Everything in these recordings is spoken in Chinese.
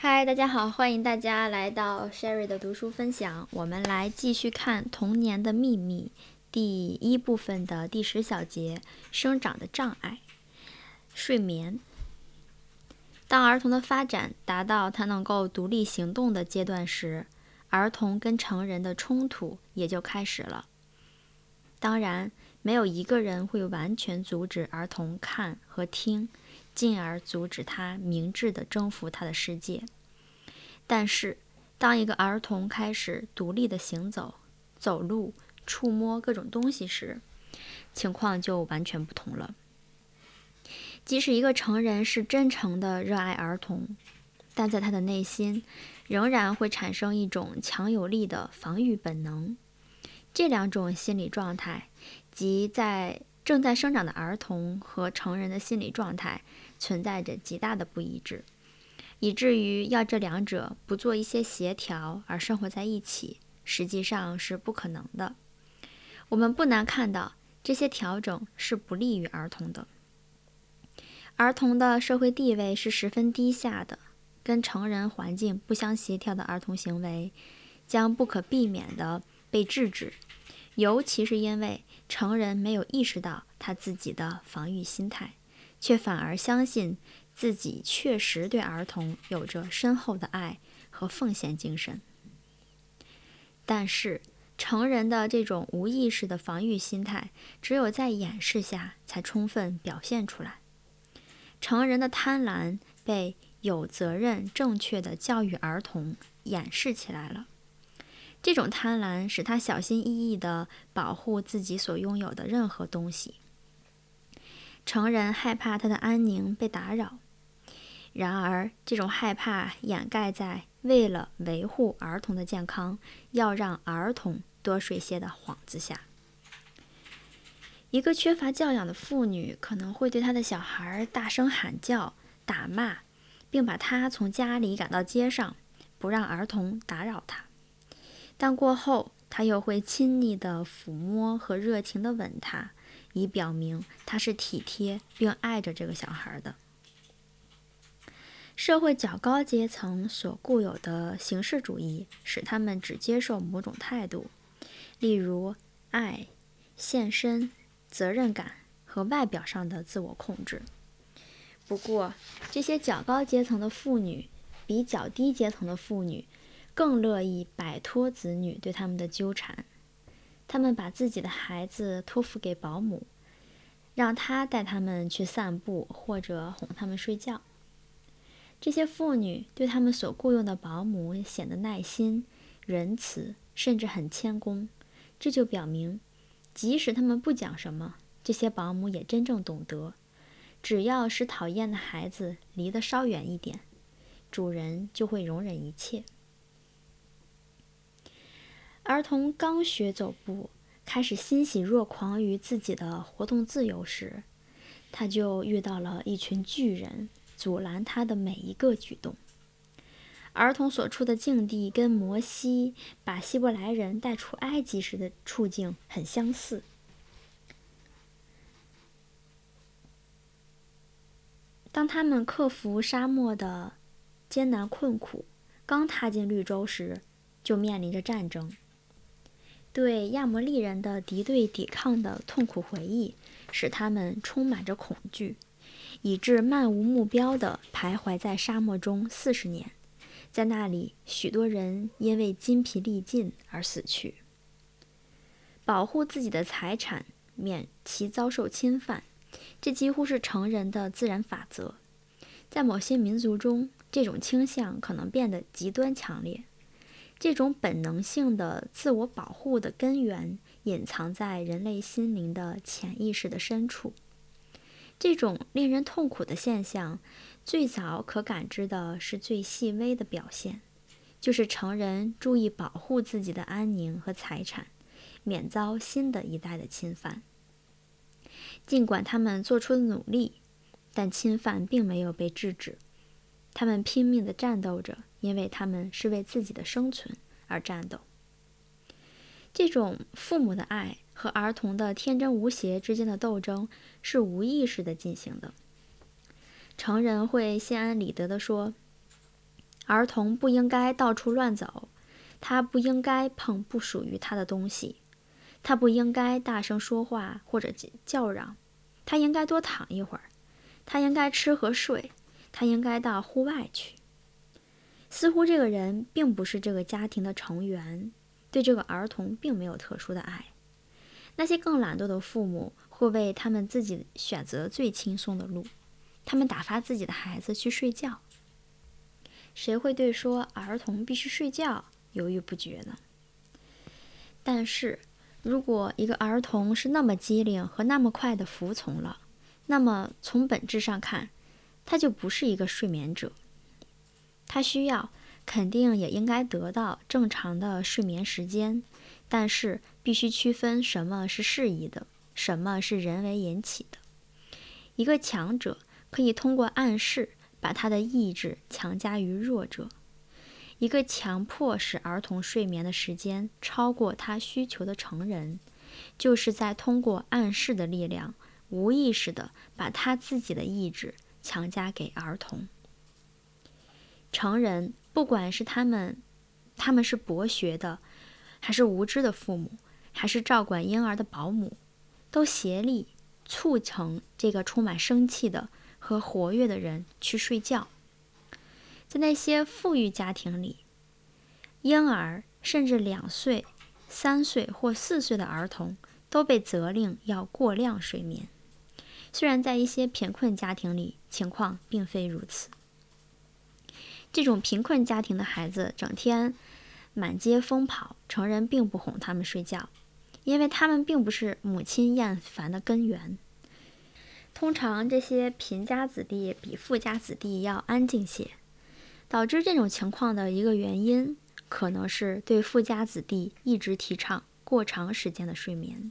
嗨，大家好，欢迎大家来到 Sherry 的读书分享。我们来继续看《童年的秘密》第一部分的第十小节：生长的障碍。睡眠。当儿童的发展达到他能够独立行动的阶段时，儿童跟成人的冲突也就开始了。当然，没有一个人会完全阻止儿童看和听。进而阻止他明智地征服他的世界。但是，当一个儿童开始独立地行走、走路、触摸各种东西时，情况就完全不同了。即使一个成人是真诚地热爱儿童，但在他的内心仍然会产生一种强有力的防御本能。这两种心理状态，即在正在生长的儿童和成人的心理状态。存在着极大的不一致，以至于要这两者不做一些协调而生活在一起，实际上是不可能的。我们不难看到，这些调整是不利于儿童的。儿童的社会地位是十分低下的，跟成人环境不相协调的儿童行为将不可避免地被制止，尤其是因为成人没有意识到他自己的防御心态。却反而相信自己确实对儿童有着深厚的爱和奉献精神。但是，成人的这种无意识的防御心态，只有在掩饰下才充分表现出来。成人的贪婪被有责任、正确的教育儿童掩饰起来了。这种贪婪使他小心翼翼地保护自己所拥有的任何东西。成人害怕他的安宁被打扰，然而这种害怕掩盖在为了维护儿童的健康，要让儿童多睡些的幌子下。一个缺乏教养的妇女可能会对她的小孩大声喊叫、打骂，并把他从家里赶到街上，不让儿童打扰他。但过后，她又会亲昵地抚摸和热情地吻他。以表明他是体贴并爱着这个小孩的。社会较高阶层所固有的形式主义，使他们只接受某种态度，例如爱、献身、责任感和外表上的自我控制。不过，这些较高阶层的妇女比较低阶层的妇女更乐意摆脱子女对他们的纠缠。他们把自己的孩子托付给保姆，让他带他们去散步或者哄他们睡觉。这些妇女对他们所雇佣的保姆显得耐心、仁慈，甚至很谦恭。这就表明，即使他们不讲什么，这些保姆也真正懂得：只要使讨厌的孩子离得稍远一点，主人就会容忍一切。儿童刚学走步，开始欣喜若狂于自己的活动自由时，他就遇到了一群巨人，阻拦他的每一个举动。儿童所处的境地跟摩西把希伯来人带出埃及时的处境很相似。当他们克服沙漠的艰难困苦，刚踏进绿洲时，就面临着战争。对亚摩利人的敌对抵抗的痛苦回忆，使他们充满着恐惧，以致漫无目标地徘徊在沙漠中四十年。在那里，许多人因为筋疲力尽而死去。保护自己的财产，免其遭受侵犯，这几乎是成人的自然法则。在某些民族中，这种倾向可能变得极端强烈。这种本能性的自我保护的根源，隐藏在人类心灵的潜意识的深处。这种令人痛苦的现象，最早可感知的是最细微的表现，就是成人注意保护自己的安宁和财产，免遭新的一代的侵犯。尽管他们做出了努力，但侵犯并没有被制止。他们拼命地战斗着。因为他们是为自己的生存而战斗。这种父母的爱和儿童的天真无邪之间的斗争是无意识的进行的。成人会心安理得地说：“儿童不应该到处乱走，他不应该碰不属于他的东西，他不应该大声说话或者叫嚷，他应该多躺一会儿，他应该吃和睡，他应该到户外去。似乎这个人并不是这个家庭的成员，对这个儿童并没有特殊的爱。那些更懒惰的父母会为他们自己选择最轻松的路，他们打发自己的孩子去睡觉。谁会对说儿童必须睡觉犹豫不决呢？但是，如果一个儿童是那么机灵和那么快的服从了，那么从本质上看，他就不是一个睡眠者。他需要，肯定也应该得到正常的睡眠时间，但是必须区分什么是适宜的，什么是人为引起的。一个强者可以通过暗示把他的意志强加于弱者，一个强迫使儿童睡眠的时间超过他需求的成人，就是在通过暗示的力量，无意识地把他自己的意志强加给儿童。成人，不管是他们，他们是博学的，还是无知的父母，还是照管婴儿的保姆，都协力促成这个充满生气的和活跃的人去睡觉。在那些富裕家庭里，婴儿甚至两岁、三岁或四岁的儿童都被责令要过量睡眠。虽然在一些贫困家庭里，情况并非如此。这种贫困家庭的孩子整天满街疯跑，成人并不哄他们睡觉，因为他们并不是母亲厌烦的根源。通常，这些贫家子弟比富家子弟要安静些。导致这种情况的一个原因，可能是对富家子弟一直提倡过长时间的睡眠。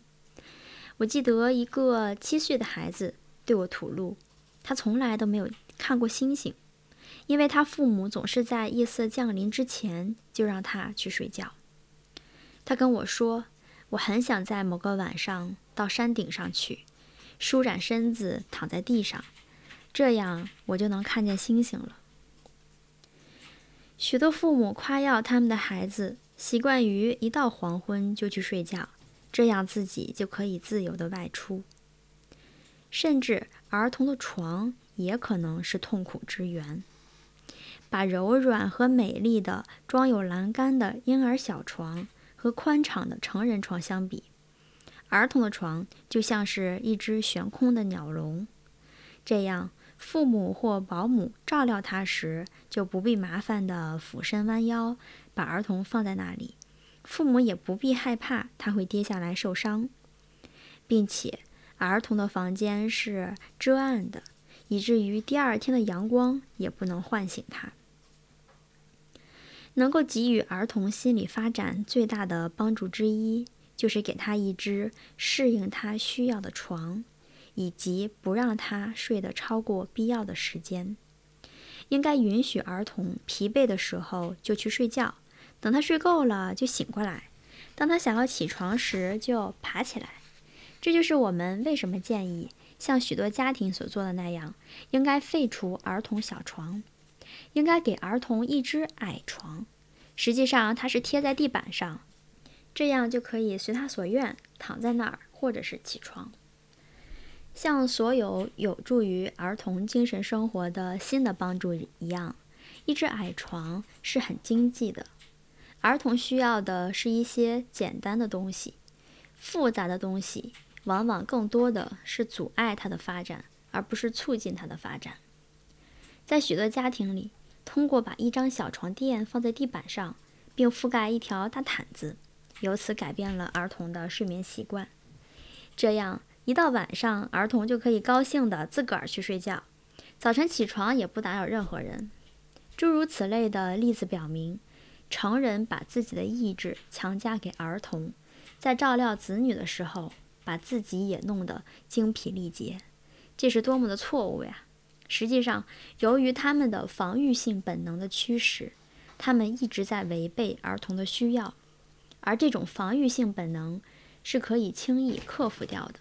我记得一个七岁的孩子对我吐露，他从来都没有看过星星。因为他父母总是在夜色降临之前就让他去睡觉。他跟我说：“我很想在某个晚上到山顶上去，舒展身子，躺在地上，这样我就能看见星星了。”许多父母夸耀他们的孩子习惯于一到黄昏就去睡觉，这样自己就可以自由的外出。甚至儿童的床也可能是痛苦之源。把柔软和美丽的装有栏杆的婴儿小床和宽敞的成人床相比，儿童的床就像是一只悬空的鸟笼。这样，父母或保姆照料他时，就不必麻烦的俯身弯腰把儿童放在那里，父母也不必害怕他会跌下来受伤，并且儿童的房间是遮暗的，以至于第二天的阳光也不能唤醒他。能够给予儿童心理发展最大的帮助之一，就是给他一只适应他需要的床，以及不让他睡得超过必要的时间。应该允许儿童疲惫的时候就去睡觉，等他睡够了就醒过来，当他想要起床时就爬起来。这就是我们为什么建议像许多家庭所做的那样，应该废除儿童小床。应该给儿童一只矮床，实际上它是贴在地板上，这样就可以随他所愿躺在那儿，或者是起床。像所有有助于儿童精神生活的新的帮助一样，一只矮床是很经济的。儿童需要的是一些简单的东西，复杂的东西往往更多的是阻碍他的发展，而不是促进他的发展。在许多家庭里，通过把一张小床垫放在地板上，并覆盖一条大毯子，由此改变了儿童的睡眠习惯。这样，一到晚上，儿童就可以高兴地自个儿去睡觉，早晨起床也不打扰任何人。诸如此类的例子表明，成人把自己的意志强加给儿童，在照料子女的时候，把自己也弄得精疲力竭，这是多么的错误呀！实际上，由于他们的防御性本能的驱使，他们一直在违背儿童的需要，而这种防御性本能是可以轻易克服掉的。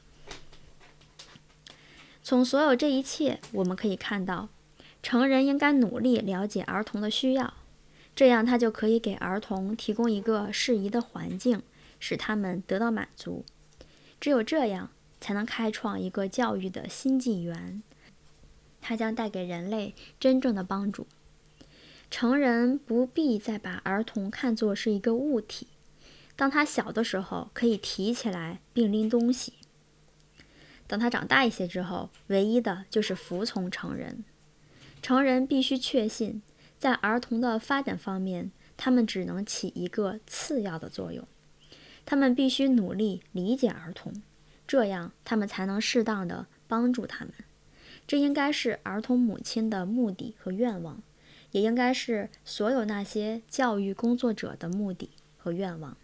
从所有这一切，我们可以看到，成人应该努力了解儿童的需要，这样他就可以给儿童提供一个适宜的环境，使他们得到满足。只有这样，才能开创一个教育的新纪元，它将带给人类真正的帮助。成人不必再把儿童看作是一个物体。当他小的时候，可以提起来并拎东西；等他长大一些之后，唯一的就是服从成人。成人必须确信，在儿童的发展方面，他们只能起一个次要的作用。他们必须努力理解儿童，这样他们才能适当的帮助他们。这应该是儿童母亲的目的和愿望，也应该是所有那些教育工作者的目的和愿望。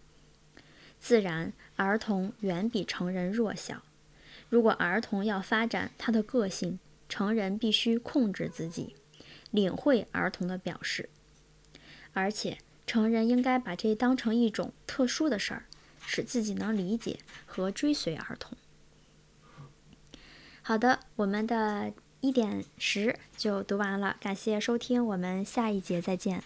自然，儿童远比成人弱小。如果儿童要发展他的个性，成人必须控制自己，领会儿童的表示。而且，成人应该把这当成一种特殊的事儿，使自己能理解和追随儿童。好的，我们的一点十就读完了，感谢收听，我们下一节再见。